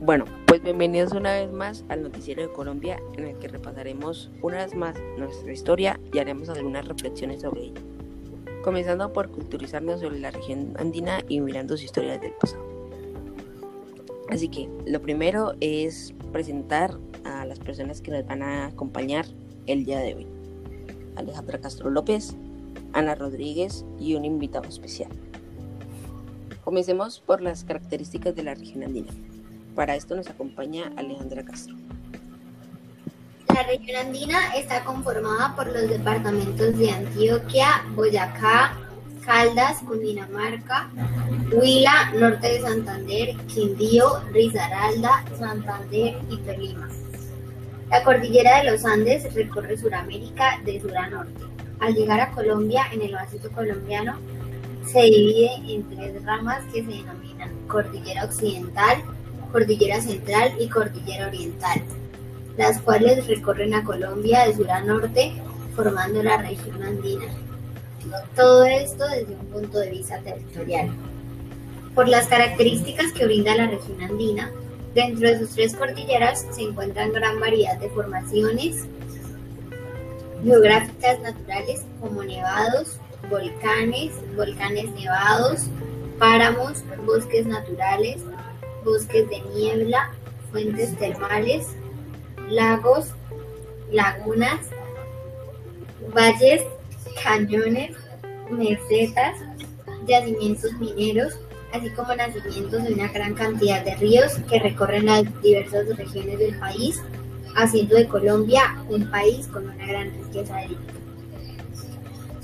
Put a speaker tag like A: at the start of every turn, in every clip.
A: Bueno, pues bienvenidos una vez más al Noticiero de Colombia, en el que repasaremos una vez más nuestra historia y haremos algunas reflexiones sobre ella. Comenzando por culturizarnos sobre la región andina y mirando su historia desde el pasado. Así que lo primero es presentar a las personas que nos van a acompañar el día de hoy. Alejandra Castro López, Ana Rodríguez y un invitado especial. Comencemos por las características de la región andina. Para esto nos acompaña Alejandra Castro.
B: La región andina está conformada por los departamentos de Antioquia, Boyacá, Caldas, Cundinamarca, Huila, Norte de Santander, Quindío, Risaralda, Santander y Tolima. La cordillera de los Andes recorre Sudamérica de sur a norte. Al llegar a Colombia, en el oasis colombiano, se divide en tres ramas que se denominan Cordillera Occidental, Cordillera Central y Cordillera Oriental, las cuales recorren a Colombia de sur a norte, formando la región andina. Todo esto desde un punto de vista territorial. Por las características que brinda la región andina, dentro de sus tres cordilleras se encuentran gran variedad de formaciones geográficas naturales como nevados, volcanes, volcanes nevados, páramos, bosques naturales, bosques de niebla, fuentes termales, lagos, lagunas, valles, cañones, mesetas, yacimientos mineros, así como nacimientos de una gran cantidad de ríos que recorren las diversas regiones del país, haciendo de Colombia un país con una gran riqueza hídrica.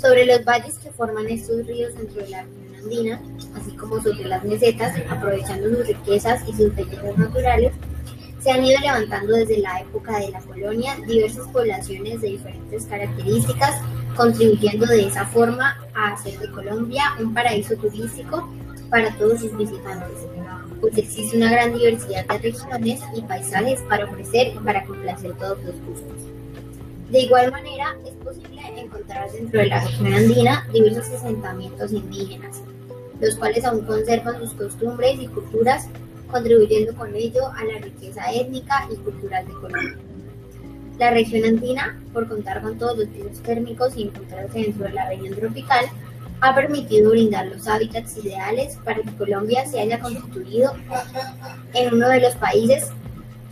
B: Sobre los valles que forman estos ríos dentro de la región andina, así como sobre las mesetas, aprovechando sus riquezas y sus bellezas naturales, se han ido levantando desde la época de la colonia diversas poblaciones de diferentes características, contribuyendo de esa forma a hacer de Colombia un paraíso turístico para todos sus visitantes, pues existe una gran diversidad de regiones y paisajes para ofrecer y para complacer todos los gustos. De igual manera, es posible encontrar dentro de la región andina diversos asentamientos indígenas, los cuales aún conservan sus costumbres y culturas, contribuyendo con ello a la riqueza étnica y cultural de Colombia. La región andina, por contar con todos los pisos térmicos y encontrarse dentro de la región tropical, ha permitido brindar los hábitats ideales para que Colombia se haya constituido en uno de los países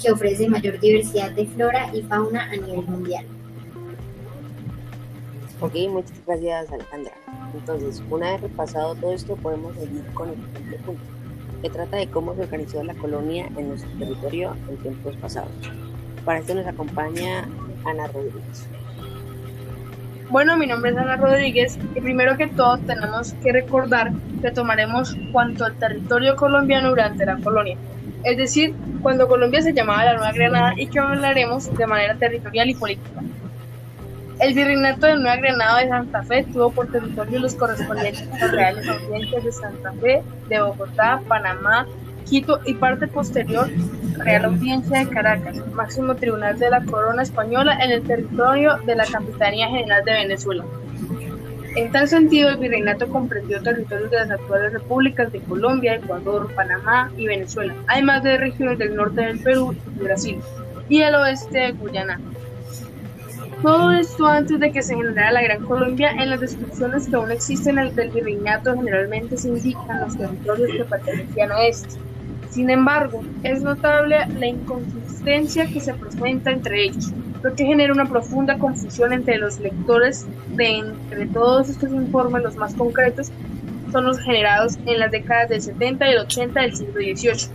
B: que ofrece mayor diversidad de flora y fauna a nivel mundial.
A: Ok, muchas gracias Alejandra. Entonces, una vez repasado todo esto, podemos seguir con el siguiente punto, que trata de cómo se organizó la colonia en nuestro territorio en tiempos pasados. Para esto nos acompaña Ana Rodríguez.
C: Bueno, mi nombre es Ana Rodríguez y primero que todo tenemos que recordar que tomaremos cuanto al territorio colombiano durante la colonia, es decir, cuando Colombia se llamaba la Nueva Granada y que hablaremos de manera territorial y política. El virreinato de Nueva Granada de Santa Fe tuvo por territorio los correspondientes reales audiencias de Santa Fe, de Bogotá, Panamá, Quito y parte posterior Real Audiencia de Caracas, máximo tribunal de la corona española en el territorio de la Capitanía General de Venezuela. En tal sentido, el virreinato comprendió territorios de las actuales repúblicas de Colombia, Ecuador, Panamá y Venezuela, además de regiones del norte del Perú y Brasil, y el oeste de Guyana. Todo esto antes de que se generara la Gran Colombia, en las descripciones que aún existen del virreinato generalmente se indican los territorios que pertenecían a este. Sin embargo, es notable la inconsistencia que se presenta entre ellos, lo que genera una profunda confusión entre los lectores de entre todos estos informes los más concretos son los generados en las décadas del 70 y el 80 del siglo XVIII,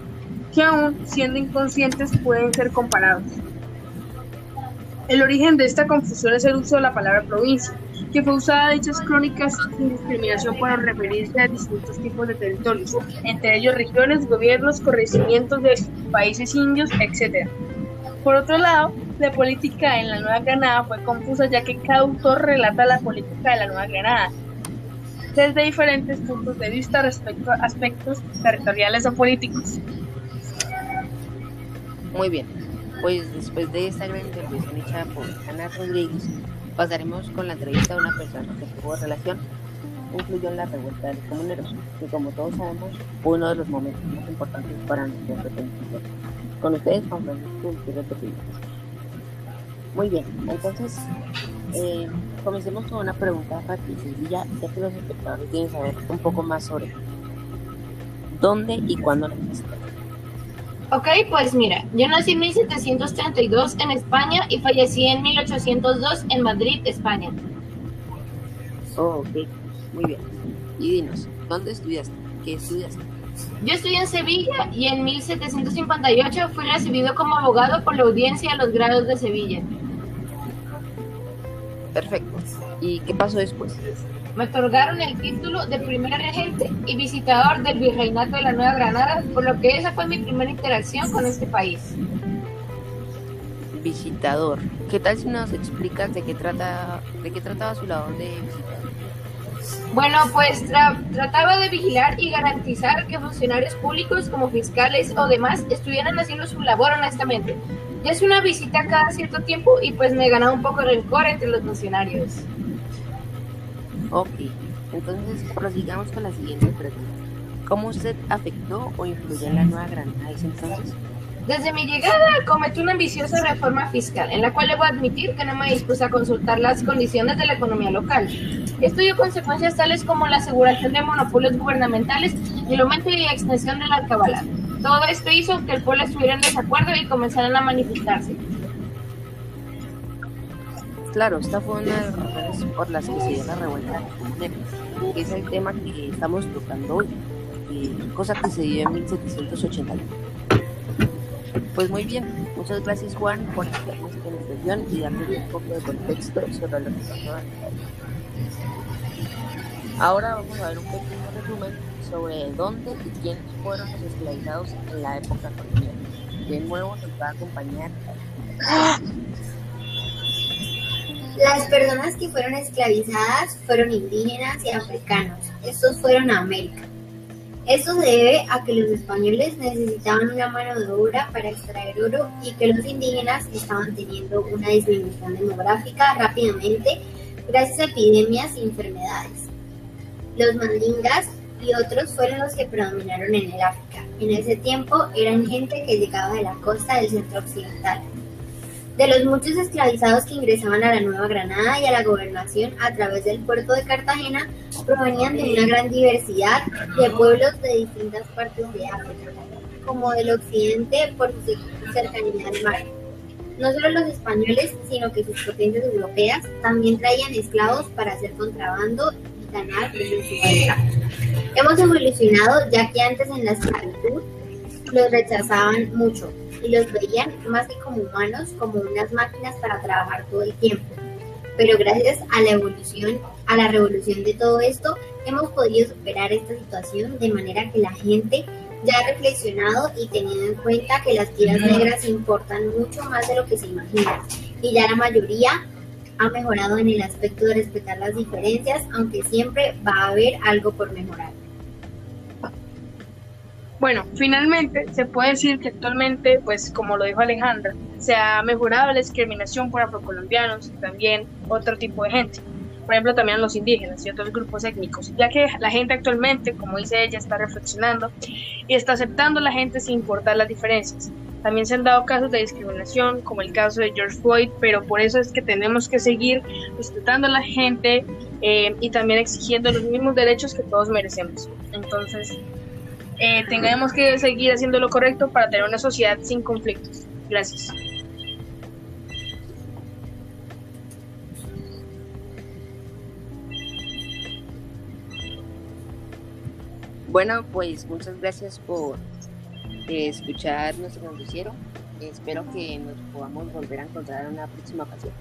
C: que aún siendo inconscientes pueden ser comparados. El origen de esta confusión es el uso de la palabra provincia, que fue usada en dichas crónicas sin discriminación para referirse a distintos tipos de territorios, entre ellos regiones, gobiernos, corregimientos de países indios, etc. Por otro lado, la política en la Nueva Granada fue confusa ya que cada autor relata la política de la Nueva Granada desde diferentes puntos de vista respecto a aspectos territoriales o políticos.
A: Muy bien, pues después de esta gran intervención hecha por Ana Rodríguez, pasaremos con la entrevista de una persona que tuvo relación influyó en la revuelta de los comuneros, que como todos sabemos fue uno de los momentos más importantes para nuestra independencia. Con ustedes, Juan Francisco Muy bien, entonces eh, comencemos con una pregunta sencilla, ya que los espectadores quieren saber un poco más sobre dónde y cuándo naciste.
D: Ok, pues mira, yo nací en 1732 en España y fallecí en 1802 en Madrid, España.
A: Oh, ok, muy bien. Y dinos, ¿dónde estudiaste? ¿Qué estudiaste?
D: Yo estudié en Sevilla y en 1758 fui recibido como abogado por la audiencia de los grados de Sevilla.
A: Perfecto. ¿Y qué pasó después?
D: Me otorgaron el título de primer regente y visitador del Virreinato de la Nueva Granada, por lo que esa fue mi primera interacción con este país.
A: Visitador. ¿Qué tal si nos explicas de qué trata, de qué trataba su labor de visitador?
D: Bueno, pues trataba de vigilar y garantizar que funcionarios públicos como fiscales o demás estuvieran haciendo su labor honestamente. Hacía una visita cada cierto tiempo y pues me ganaba un poco de rencor entre los funcionarios.
A: Ok, entonces prosigamos con la siguiente pregunta. ¿Cómo usted afectó o influyó en la Nueva Granada ese entonces?
D: Desde mi llegada cometí una ambiciosa reforma fiscal, en la cual debo admitir que no me dispuse a consultar las condiciones de la economía local. Esto dio consecuencias tales como la aseguración de monopolios gubernamentales y el aumento y extensión del alcabalado. Todo esto hizo que el pueblo estuviera en desacuerdo y comenzaran a manifestarse.
A: Claro, esta fue una de las razones por las que se dio la revuelta que es el tema que estamos tocando hoy, cosa que se dio en 1781. Pues muy bien, muchas gracias Juan por explicarnos esta ilustración y darnos un poco de contexto sobre lo que pasó Ahora vamos a ver un pequeño resumen sobre dónde y quiénes fueron los esclavizados en la época colonial. De nuevo nos va a acompañar.
B: Las personas que fueron esclavizadas fueron indígenas y africanos. Estos fueron a América. Esto se debe a que los españoles necesitaban una mano de obra para extraer oro y que los indígenas estaban teniendo una disminución demográfica rápidamente gracias a epidemias y enfermedades. Los mandingas y otros fueron los que predominaron en el África. En ese tiempo eran gente que llegaba de la costa del centro occidental. De los muchos esclavizados que ingresaban a la Nueva Granada y a la gobernación a través del puerto de Cartagena, provenían de una gran diversidad de pueblos de distintas partes de África, como del occidente por su cercanía al mar. No solo los españoles, sino que sus potencias europeas también traían esclavos para hacer contrabando y ganar precios Hemos evolucionado ya que antes en la esclavitud los rechazaban mucho y los veían más que como humanos, como unas máquinas para trabajar todo el tiempo. Pero gracias a la evolución, a la revolución de todo esto, hemos podido superar esta situación de manera que la gente ya ha reflexionado y tenido en cuenta que las tiras negras importan mucho más de lo que se imagina. Y ya la mayoría ha mejorado en el aspecto de respetar las diferencias, aunque siempre va a haber algo por mejorar.
C: Bueno, finalmente se puede decir que actualmente, pues como lo dijo Alejandra, se ha mejorado la discriminación por afrocolombianos y también otro tipo de gente. Por ejemplo, también los indígenas y otros grupos étnicos, ya que la gente actualmente, como dice ella, está reflexionando y está aceptando a la gente sin importar las diferencias. También se han dado casos de discriminación, como el caso de George Floyd, pero por eso es que tenemos que seguir respetando a la gente eh, y también exigiendo los mismos derechos que todos merecemos. Entonces, eh, tengamos que seguir haciendo lo correcto para tener una sociedad sin conflictos. Gracias.
A: Bueno, pues muchas gracias por escuchar nuestro noticiero. Espero que nos podamos volver a encontrar en una próxima ocasión.